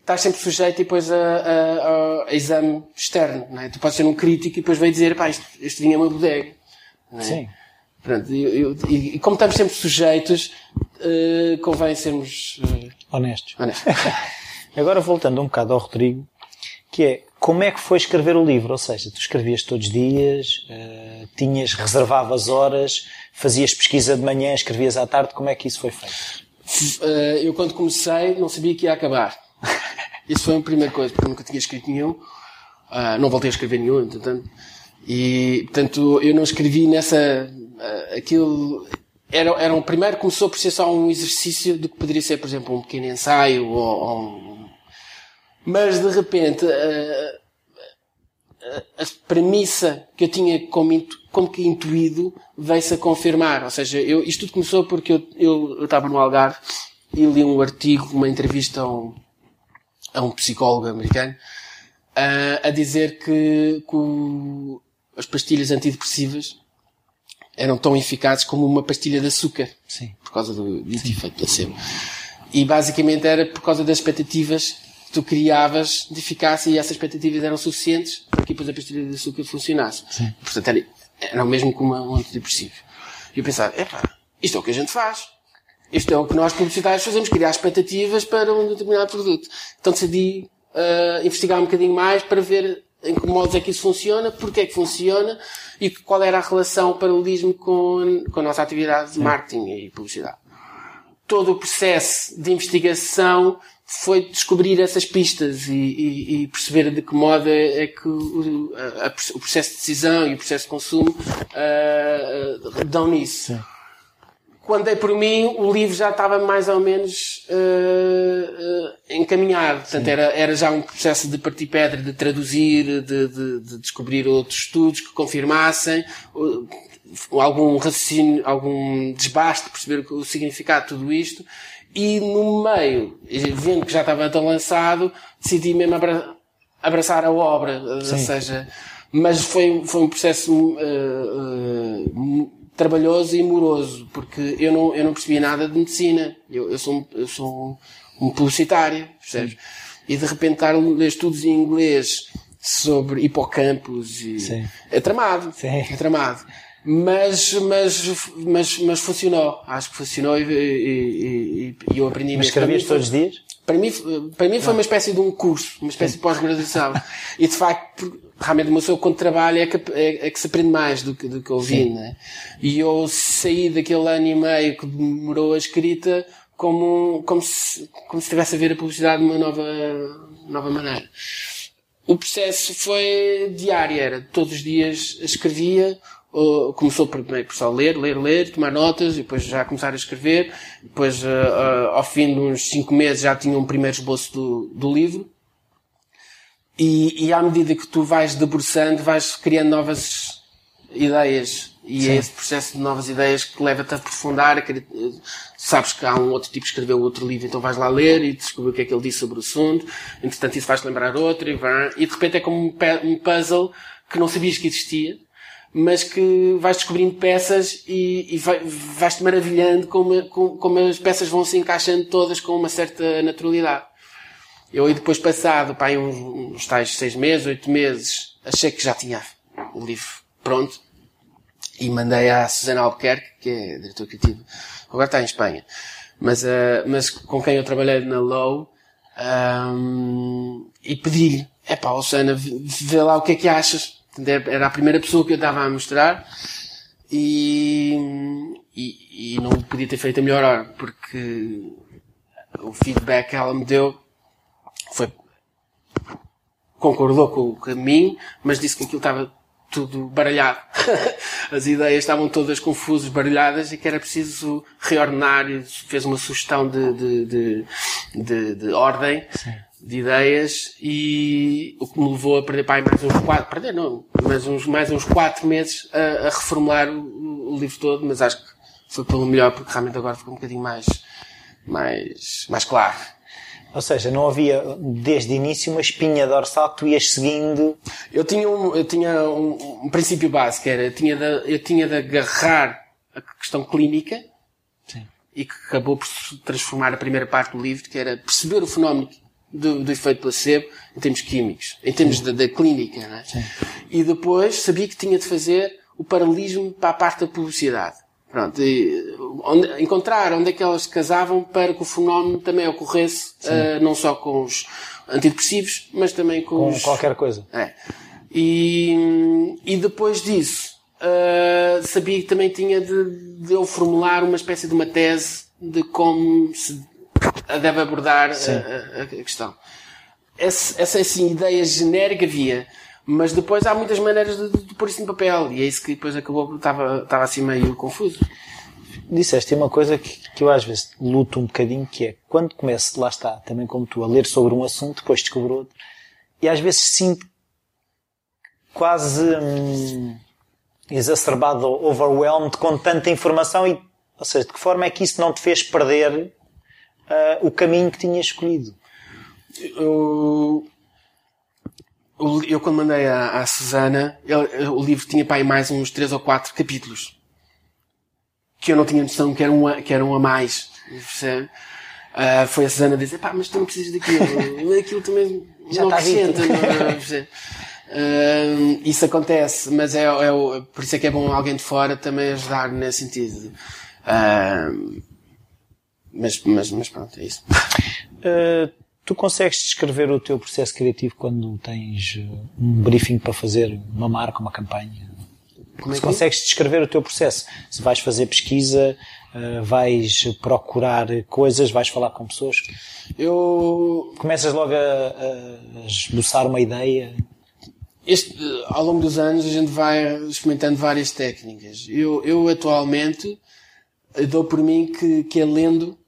estás sempre sujeito e depois a, a, a- exame externo. Não é? Tu podes ser um crítico e depois vai dizer, pá, isto, este vinho é uma bodega. Não é? Sim. Pronto, eu- e, e como estamos sempre sujeitos, eh, convém sermos eh, Honestos. honestos. Agora voltando um bocado ao Rodrigo, que é como é que foi escrever o livro? Ou seja, tu escrevias todos os dias, eh, tinhas, reservavas horas, fazias pesquisa de manhã, escrevias à tarde, como é que isso foi feito? Eu quando comecei não sabia que ia acabar. Isso foi a primeira coisa, porque eu nunca tinha escrito nenhum. Ah, não voltei a escrever nenhum, entretanto. E, portanto, eu não escrevi nessa... ah, aquilo... Era, era um primeiro começou por ser só um exercício do que poderia ser, por exemplo, um pequeno ensaio ou, ou um... Mas, de repente, ah, a premissa que eu tinha como, como que intuído veio-se a confirmar. Ou seja, eu, isto tudo começou porque eu, eu, eu estava no Algarve e li um artigo, uma entrevista a um, a um psicólogo americano, a, a dizer que, que o- as pastilhas antidepressivas eram tão eficazes como uma pastilha de açúcar. Sim. Por causa do, do efeito placebo. E basicamente era por causa das expectativas que tu criavas de eficácia e essas expectativas eram suficientes para que depois a pastilha de açúcar funcionasse. Portanto, era, era o mesmo que uma, um antidepressivo. E eu pensava, epá, isto é o que a gente faz. Isto é o que nós publicitários fazemos, criar expectativas para um determinado produto. Então decidi ah, investigar um bocadinho mais para ver em que modos é que isso funciona, porque é que funciona e qual era a relação, o paralelismo com, com a nossa atividade de marketing e publicidade todo o processo de investigação foi descobrir essas pistas e, e- e perceber de que modo é, é que o, a- a- o processo de decisão e o processo de consumo ah, dão nisso. Quando é por mim, o livro já estava mais ou menos ah, ah, encaminhado. Portanto, era, era já um processo de partir pedra, de traduzir, de, de- de descobrir outros estudos que confirmassem uh, algum raciocínio, algum desbaste, perceber o significado de tudo isto. E no meio, vendo que já estava tão lançado, decidi mesmo abra- abraçar a obra. Ou seja, mas foi, foi um processo uh, uh, trabalhoso e moroso, porque eu não, eu não percebia nada de medicina. Eu, eu sou, um- eu sou um, um publicitário, percebes? E de repente estar a ler estudos em inglês sobre hipocampos e... Sim. É tramado. Sim. É tramado. Mas, mas, mas, mas funcionou. Acho que funcionou e, e- e- e eu aprendi Mas escrevias todos os dias? Para mim, para mim foi uma espécie de um curso, uma espécie de pós-graduação. e de facto, realmente uma pessoa quando trabalha é que, é, é que se aprende mais do que, do que ouvindo, né? E eu saí daquele ano e meio que demorou a escrita como, como se, como se estivesse a ver a publicidade de uma nova, nova maneira. O processo foi diário, era todos os dias escrevia, ou começou primeiro por só ler, ler, ler, tomar notas, e depois já começar a escrever, depois ah, ah, ao fim de uns cinco meses já tinha um primeiro esboço do, do livro, e, e à medida que tu vais debruçando, vais criando novas ideias. E Sim. é esse processo de novas ideias que leva-te a aprofundar, a querer, sabes que há um outro tipo que escreveu outro livro, então vais lá ler e descobrir o que é que ele disse sobre o assunto, entretanto isso vais lembrar outro e vai, e de repente é como um puzzle que não sabias que existia, mas que vais descobrindo peças e, e vai, vais-te maravilhando como, como, como as peças vão se encaixando todas com uma certa naturalidade. Eu aí depois passado, pá, uns, uns tais seis meses, oito meses, achei que já tinha o livro pronto e mandei à Susana Albuquerque, que é diretor criativo, agora está em Espanha, mas, uh, mas com quem eu trabalhei na Low, um, e pedi-lhe, é pá, Susana, vê lá o que é que achas. Era a primeira pessoa que eu estava a mostrar e, e, e não podia ter feito a melhor hora, porque o feedback que ela me deu foi concordou com o caminho, mas disse que aquilo estava tudo baralhado. As ideias estavam todas confusas, baralhadas e que era preciso reordenar fez uma sugestão de, de, de, de, de ordem Sim. De ideias e o que me levou a perder pai mais uns quatro, perder não, mas uns, mais uns quatro meses a, a reformular o, o, livro todo, mas acho que foi pelo melhor porque realmente agora ficou um bocadinho mais, mais, mais claro. Ou seja, não havia desde o início uma espinha dorsal que tu ias seguindo. Eu tinha um, eu tinha um, um princípio básico, era, eu tinha, de, eu tinha de agarrar a questão clínica Sim. e que acabou por transformar a primeira parte do livro, que era perceber o fenómeno do, do efeito placebo em termos químicos, em termos da, da, clínica, né? E depois sabia que tinha de fazer o paralelismo para a parte da publicidade. Pronto, onde, encontrar onde é que elas se casavam para que o fenómeno também ocorresse, uh, não só com os antidepressivos, mas também com, com os... qualquer coisa. É. E, e depois disso, uh, sabia que também tinha de, de eu formular uma espécie de uma tese de como se deve abordar a, a, a, questão. Essa, essa assim, ideia genérica havia, mas depois há muitas maneiras de, de, de pôr isso no papel. E é isso que depois acabou, estava, estava assim meio confuso. Disseste uma coisa que, que eu às vezes luto um bocadinho, que é quando começo, lá está, também como tu, a ler sobre um assunto, depois descubro outro, e às vezes sinto quase hum, exacerbado, overwhelmed com tanta informação e, ou seja, de que forma é que isso não te fez perder uh, o caminho que tinhas escolhido? Eu, eu quando mandei à, à Susana, ele, o livro tinha para aí mais uns três ou quatro capítulos. Que eu não tinha noção que eram, a, que eram a mais. Uh, foi a Susana dizer, pá, mas tu não precisas daquilo. Aquilo também Já não acrescenta. Não, uh, isso acontece, mas é, é, por isso é que é bom alguém de fora também ajudar nesse sentido. Uh, mas, mas, mas pronto, é isso. Uh, Tu consegues descrever o teu processo criativo quando tens eh, um briefing para fazer uma marca, uma campanha? Como é que... consegues descrever o teu processo? Se vais fazer pesquisa, eh, vais procurar coisas, vais falar com pessoas? Eu... Começas logo a, a esboçar uma ideia? Este, ao longo dos anos a gente vai experimentando várias técnicas. Eu, eu atualmente dou por mim que, que é lendo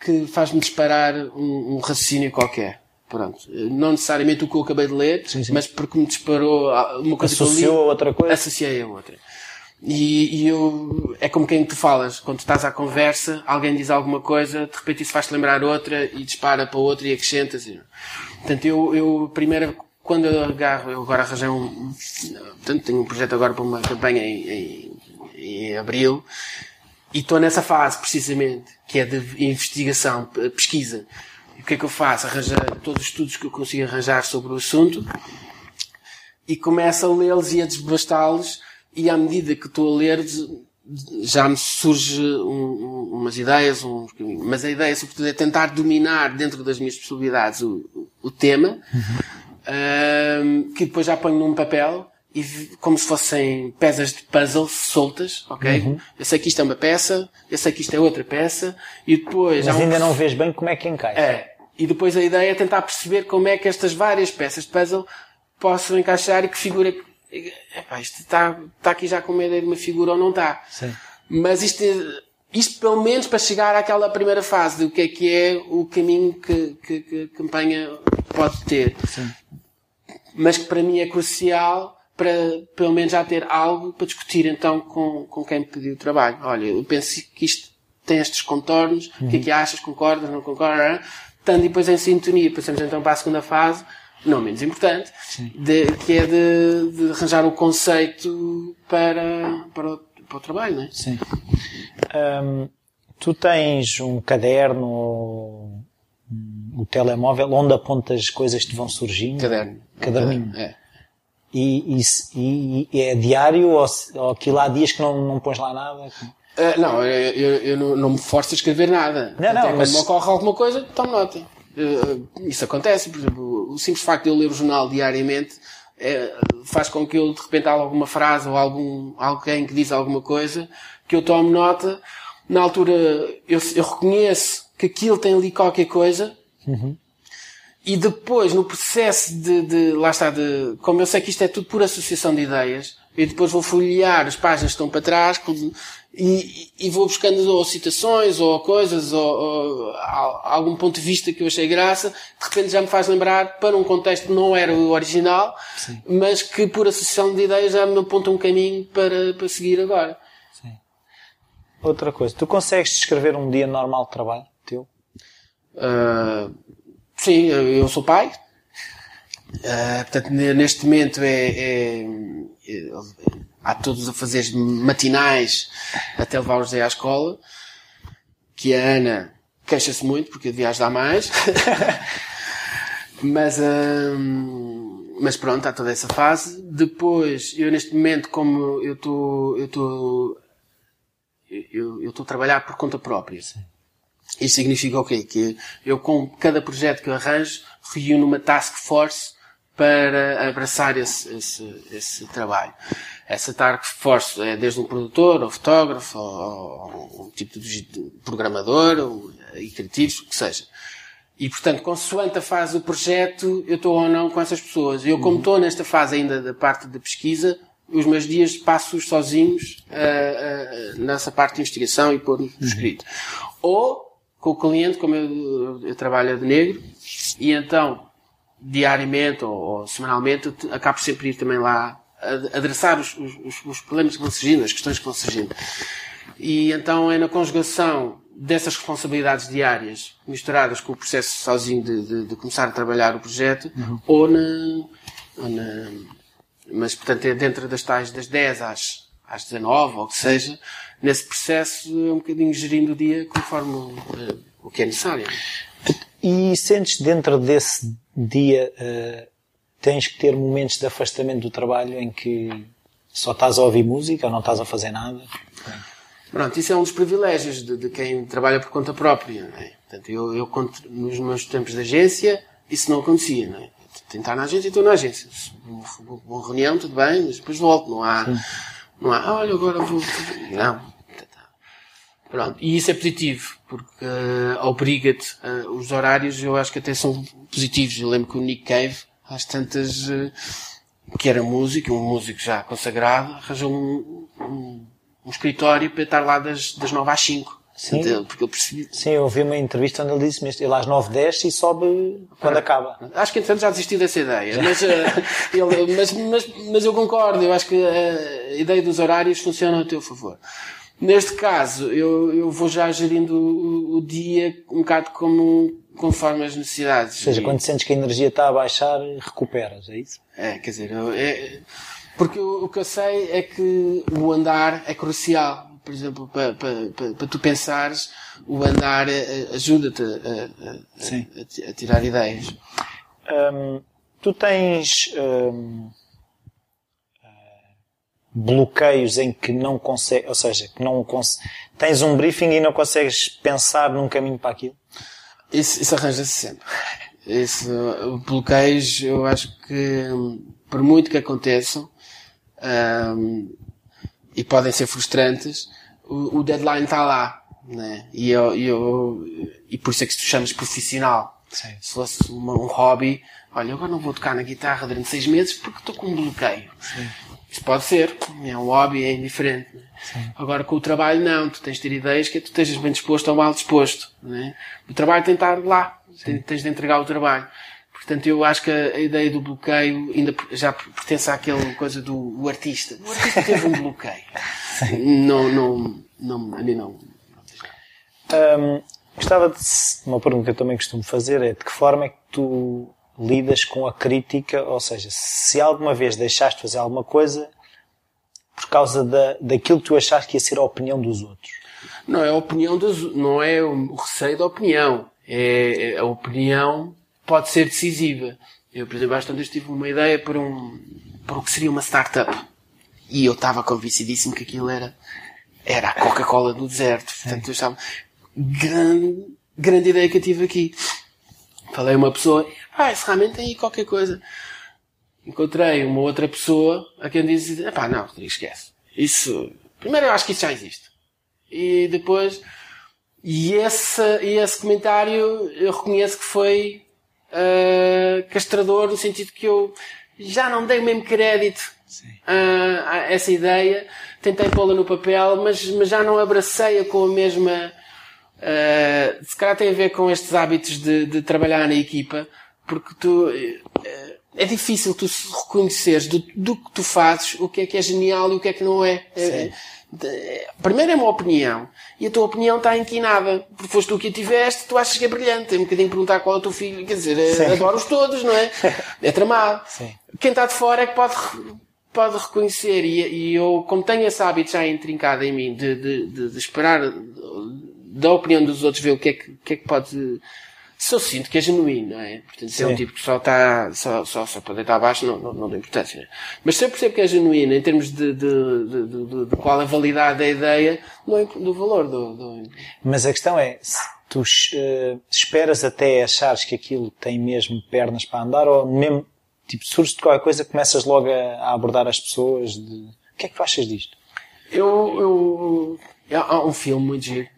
que faz-me disparar um, um, raciocínio qualquer. Pronto. Não necessariamente o que eu acabei de ler, sim, sim. mas porque me disparou uma coisa Associou que eu li, a outra coisa? Associei a outra. E, e, eu, é como quem tu falas, quando tu estás à conversa, alguém diz alguma coisa, de repente isso faz-te lembrar outra e dispara para outra e acrescentas. E, portanto, eu, eu primeiro, quando eu agarro, eu agora arranjei um, portanto, tenho um projeto agora para uma campanha em, em, em abril, e estou nessa fase, precisamente, que é de investigação, pesquisa. E o que é que eu faço? Arranjar todos os estudos que eu consigo arranjar sobre o assunto e começo a lê-los e a desbastá-los e à medida que estou a ler já me surge um, umas ideias, mas a ideia sobretudo é tentar dominar dentro das minhas possibilidades o, o tema, uhum. um, que depois já ponho num papel e como se fossem peças de puzzle soltas, ok? Uhum. Eu sei que isto é uma peça, eu sei que isto é outra peça, e depois... Mas ainda um... não vês bem como é que encaixa. É. E depois a ideia é tentar perceber como é que estas várias peças de puzzle possam encaixar e que figura... Epá, isto está, está aqui já com uma ideia de uma figura ou não está. Sim. Mas isto, isto pelo menos para chegar àquela primeira fase do que é que é o caminho que, que, que a campanha pode ter. Sim. Mas que para mim é crucial para pelo menos já ter algo para discutir então com, com quem pediu o trabalho. Olha, eu penso que isto tem estes contornos, o que é que achas, concordas, não concordas, estando depois em sintonia, passamos então para a segunda fase, não menos importante, de, que é de, de, arranjar um conceito para, para, o, para o trabalho, não é? Sim. Tu tens um caderno ou um, o telemóvel onde apontas coisas que te vão surgindo? Caderno. Caderninho. É. E, e, e, é diário ou, ou aquilo há dias que não, não pões lá nada? Uh, não, eu, eu, eu não, não, me forço a escrever nada. Não, não, Até mas... quando me ocorre alguma coisa, tomo nota. Uh, isso acontece, por exemplo, o simples facto de eu ler o jornal diariamente é, faz com que eu de repente alguma frase ou algum, alguém que diz alguma coisa que eu tome nota. Na altura eu, eu reconheço que aquilo tem ali qualquer coisa. Uhum. E depois, no processo de, de, lá está, de, como eu sei que isto é tudo por associação de ideias, eu depois vou folhear as páginas que estão para trás e, e vou buscando ou citações ou coisas ou, ou, algum ponto de vista que eu achei graça, de repente já me faz lembrar para um contexto que não era o original, Sim. mas que por associação de ideias já me aponta um caminho para, para seguir agora. Sim. Outra coisa, tu consegues descrever um dia normal de trabalho teu? Uh, sim, eu sou pai. Uh, portanto, neste momento é, é, é há todos os afazeres matinais até levar o José à escola, que a Ana queixa-se muito porque devia ajudar mais. mas, mas pronto, há toda essa fase. Depois, eu neste momento, como eu estou, eu estou, eu estou a trabalhar por conta própria. Sim. Isto significa o quê? Que eu com cada projeto que eu arranjo, reúno uma task force para abraçar esse, esse, esse trabalho. Essa task force é desde um produtor, ou fotógrafo, ou, ou um tipo de programador, ou, e criativos, o que seja. E, portanto, consoante a fase do projeto, eu estou ou não com essas pessoas. Eu, como estou nesta fase ainda da parte da pesquisa, os meus dias passo-os sozinhos uh, uh, nessa parte de investigação e pôr no escrito. Ou com o cliente, como eu, eu trabalho de negro, e então diariamente ou, ou semanalmente, acabo sempre ir também lá adressar os, os, os, problemas que vão surgindo, as questões que vão surgindo. E então é na conjugação dessas responsabilidades diárias, misturadas com o processo sozinho de, de, de começar a trabalhar o projeto, uhum. ou, na, ou na, Mas, portanto, é dentro das tais das 10 às, às 19, ou o que seja, nesse processo, é um bocadinho gerindo o dia conforme uh, o que é necessário. E sentes dentro desse dia, uh, tens que ter momentos de afastamento do trabalho em que só estás a ouvir música ou não estás a fazer nada? Pronto, isso é um dos privilégios de, de quem trabalha por conta própria. Não é? Portanto, eu, eu nos meus tempos de agência, isso não acontecia. Não é? Tentar na agência, estou na agência. Uma reunião, tudo bem, mas depois volto. Não há, não há, olha, agora vou. Não. Pronto. E isso é positivo, porque uh, obriga-te. Uh, os horários eu acho que até são positivos. Eu lembro que o Nick Cave, às tantas, uh, que era músico, um músico já consagrado, arranjou um, um, um escritório para estar lá das, das 9 às 5. Sim. Porque eu percebi. Sim, eu ouvi uma entrevista onde ele disse mesmo, ele às 9 desce e sobe quando ah, acaba. Acho que entretanto já desistiu dessa ideia, mas, ele, mas, mas, mas eu concordo, eu acho que a ideia dos horários funciona a teu favor. Neste caso, eu, eu vou já gerindo o, o dia um bocado como, conforme as necessidades. Ou seja, e... quando sentes que a energia está a baixar, recuperas, é isso? É, quer dizer, eu, é, porque o, o, que eu sei é que o andar é crucial. Por exemplo, para, para, para, para tu pensares, o andar eh, ajuda-te a, a, a, a, tirar ideias. Hum, tu tens hum, bloqueios em que não consegues, ou seja, que não tens um briefing e não consegues pensar num caminho para aquilo? Isso, isso arranja-se sempre. Isso, bloqueios, eu acho que, por muito que aconteçam, um, e podem ser frustrantes, o, o deadline está lá, né? E eu, eu, e por isso é que tu chamas profissional. Sim. Se fosse uma, um hobby, olha, agora não vou tocar na guitarra durante seis meses porque estou com um bloqueio. Sim. Isso pode ser, é um hobby, é indiferente. Né? Agora com o trabalho não, tu tens de ter ideias que tu estejas bem disposto ou mal disposto. Né? O trabalho tem de estar lá, tens de entregar o trabalho. Portanto, eu acho que a, a ideia do bloqueio ainda já pertence àquela coisa do o artista. O artista teve um bloqueio. não, não, não, a mim não. Um, gostava de. Uma pergunta que eu também costumo fazer é de que forma é que tu lidas com a crítica? Ou seja, se alguma vez deixaste de fazer alguma coisa por causa da, daquilo que tu achaste que ia ser a opinião dos outros? Não é a opinião dos, não é o receio da opinião. É, é a opinião pode ser decisiva. Eu, por exemplo, bastante tive uma ideia para um, para o que seria uma startup. E eu estava convencidíssimo que aquilo era, era a Coca-Cola do deserto. Portanto, eu estava, grande, grande ideia que eu tive aqui. Falei a uma pessoa, ah, isso realmente tem aí qualquer coisa. Encontrei uma outra pessoa a quem disse, pá, não, Rodrigo, esquece. Isso, primeiro eu acho que isso já existe. E depois, e esse, esse comentário eu reconheço que foi uh, castrador no sentido que eu já não dei o mesmo crédito uh, a essa ideia. Tentei pô-la no papel, mas, mas já não abracei-a com a mesma. Uh, se calhar tem a ver com estes hábitos de, de trabalhar na equipa, porque tu. é difícil tu reconheceres do, do que tu fazes o que é que é genial e o que é que não é. é primeiro é uma opinião. E a tua opinião está inquinada. Porque foste tu que a tiveste, tu achas que é brilhante. É um bocadinho perguntar qual é o teu filho. Quer dizer, é, adoro-os todos, não é? É tramado. Sim. Quem está de fora é que pode, pode reconhecer. E, e, eu, como tenho esse hábito já intrincado em mim, de, de, de, de esperar da opinião dos outros, ver o que é que, que, é que pode se eu sinto que é genuíno, não é? Portanto, se é um tipo que só está, só, só, só para deitar abaixo, não, não, não tem importância. Né? Mas se eu percebo que é genuíno em termos de, de, de, de, de qual a validade da ideia, não é do valor do, do... Mas a questão é, se tu uh, esperas até achares que aquilo tem mesmo pernas para andar ou mesmo, tipo, surge de qualquer coisa, começas logo a, a abordar as pessoas de... O que é que tu achas disto? Eu, eu, há um filme muito giro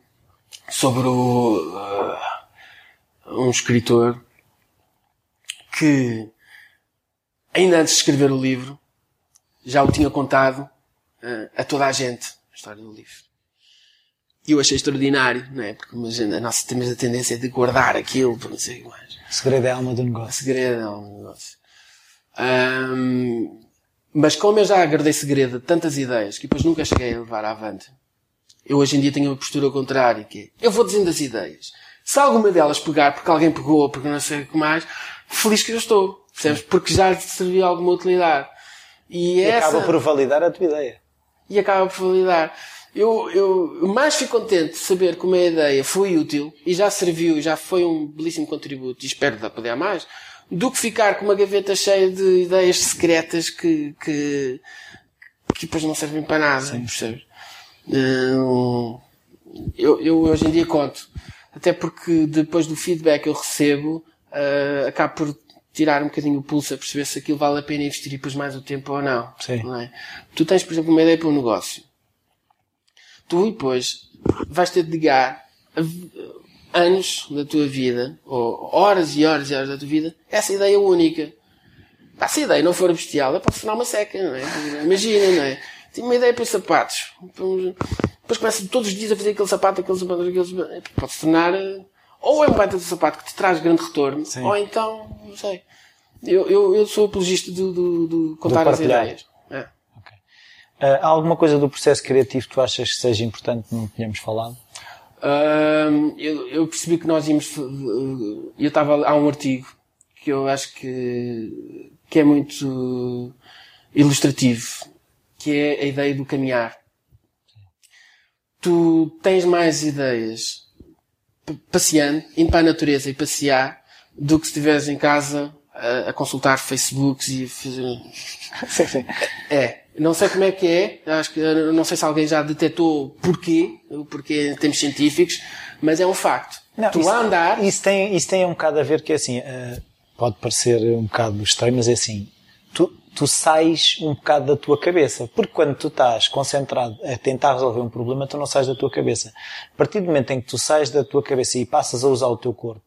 sobre o, uh, um escritor que, ainda antes de escrever o livro, já o tinha contado uh, a toda a gente, a história do livro. E eu achei extraordinário, não é? Porque a nossa temos a tendência de guardar aquilo para não sei o mais. O segredo é a alma do negócio. O segredo é a alma do negócio. Um, mas como eu já aguardei segredo de tantas ideias que depois nunca cheguei a levar avante, eu hoje em dia tenho uma postura contrária, que é, eu vou dizendo as ideias. Se alguma delas pegar, porque alguém pegou, porque não sei o que mais, feliz que eu estou. Percebes? Porque já lhe serviu alguma utilidade. E, e essa... acaba por validar a tua ideia. E acaba por validar. Eu, eu mais fico contente de saber que uma ideia foi útil e já serviu, já foi um belíssimo contributo e espero poder mais, do que ficar com uma gaveta cheia de ideias secretas que, que, que depois não servem para nada, Sim. percebes? Hum, eu, eu hoje em dia conto até porque depois do feedback que eu recebo, uh, acabo por tirar um bocadinho o pulso a perceber se aquilo vale a pena investir depois mais o tempo ou não. Sim. não é? Tu tens, por exemplo, uma ideia para um negócio. Tu depois vais ter de ligar anos da tua vida, ou horas e horas e horas da tua vida, essa ideia única. Se a ideia não for bestial, é para tornar uma seca, não é? Imagina, não é? Tenho uma ideia para os sapatos depois começa todos os dias a fazer aquele sapato, aquele sapato, aquele sapato. Pode se tornar. Eh, ou é um baita de sapato que te traz grande retorno, Sim. ou então, não sei. Eu, eu, eu sou apologista de, de, de contar as ideias. É. Okay. Uh, há alguma coisa do processo criativo que tu achas que seja importante que não tenhamos falado? Uh, eu, eu, percebi que nós íamos. Eu estava. Há um artigo que eu acho que, que é muito ilustrativo, que é a ideia do caminhar tu tens mais ideias passeando, indo para a natureza e passear, do que se estiveres em casa a, a, consultar Facebooks e fazer... sim, sim. É. Não sei como é que é, acho que, não sei se alguém já detectou porquê, porquê em termos científicos, mas é um facto. Não, tu isso, a andar... Isso tem, isso tem um bocado a ver que é assim, uh, pode parecer um bocado estranho, mas é assim, tu, tu sais um bocado da tua cabeça. Porque quando tu estás concentrado a tentar resolver um problema, tu não sais da tua cabeça. A partir do momento em que tu sais da tua cabeça e passas a usar o teu corpo,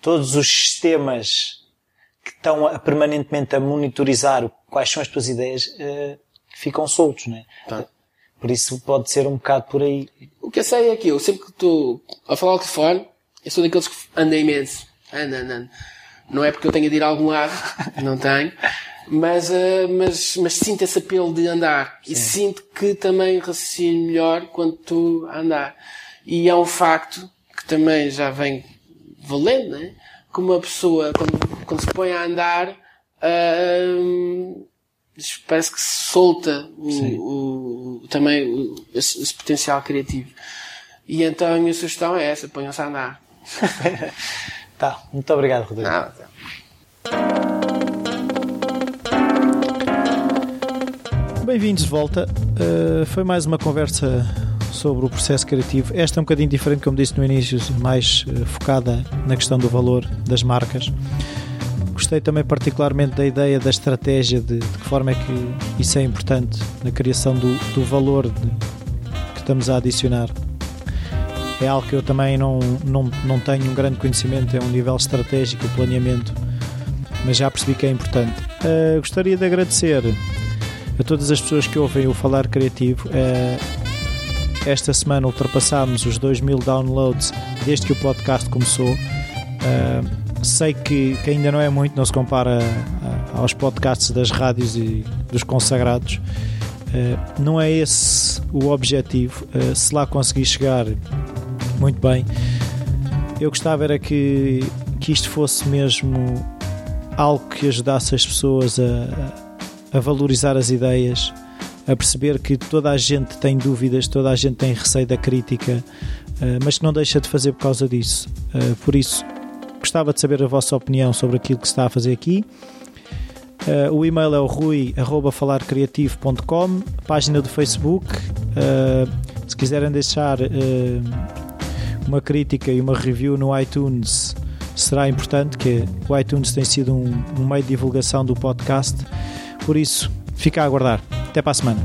todos os sistemas que estão a, permanentemente a monitorizar quais são as tuas ideias, uh, ficam soltos, né? Tá. Por isso pode ser um bocado por aí. O que eu sei é que eu sempre que estou a falar ao telefone, eu sou daqueles que andam imenso. Ando, ando, ando. Não é porque eu tenha de ir a algum lado, não tenho, mas, uh, mas, mas sinto esse apelo de andar. Sim. E sinto que também raciocino melhor quando estou a andar. E é um facto que também já vem valendo, né? Que uma pessoa, quando, quando se põe a andar, uh, parece que se solta o, o, também o, esse, esse, potencial criativo. E então a minha sugestão é essa, ponham-se a andar. tá, muito obrigado, Rodrigo. Nada. Bem-vindos de volta. Uh, foi mais uma conversa sobre o processo criativo. Esta é um bocadinho diferente, como disse no início, mais uh, focada na questão do valor das marcas. Gostei também particularmente da ideia da estratégia, de, de que forma é que isso é importante na criação do, do valor de, que estamos a adicionar. É algo que eu também não, não, não tenho um grande conhecimento, é um nível estratégico, planeamento, mas já percebi que é importante. Uh, gostaria de agradecer a todas as pessoas que ouvem o Falar Criativo. Uh, esta semana ultrapassámos os 2 mil downloads desde que o podcast começou. Uh, sei que, que, ainda não é muito, não se compara aos podcasts das rádios e dos consagrados. Não é esse o objetivo. Se lá conseguir chegar, muito bem. Eu gostava era que, que isto fosse mesmo algo que ajudasse as pessoas a, a valorizar as ideias, a perceber que toda a gente tem dúvidas, toda a gente tem receio da crítica, uh, mas que não deixa de fazer por causa disso. por isso, Gostava de saber a vossa opinião sobre aquilo que se está a fazer aqui. Uh, o e-mail é o rui.falarcreativo.com, página do Facebook. Se quiserem deixar uma crítica e uma review no iTunes, será importante, que o iTunes tem sido um meio de divulgação do podcast. Por isso, fica a aguardar. Até para a semana.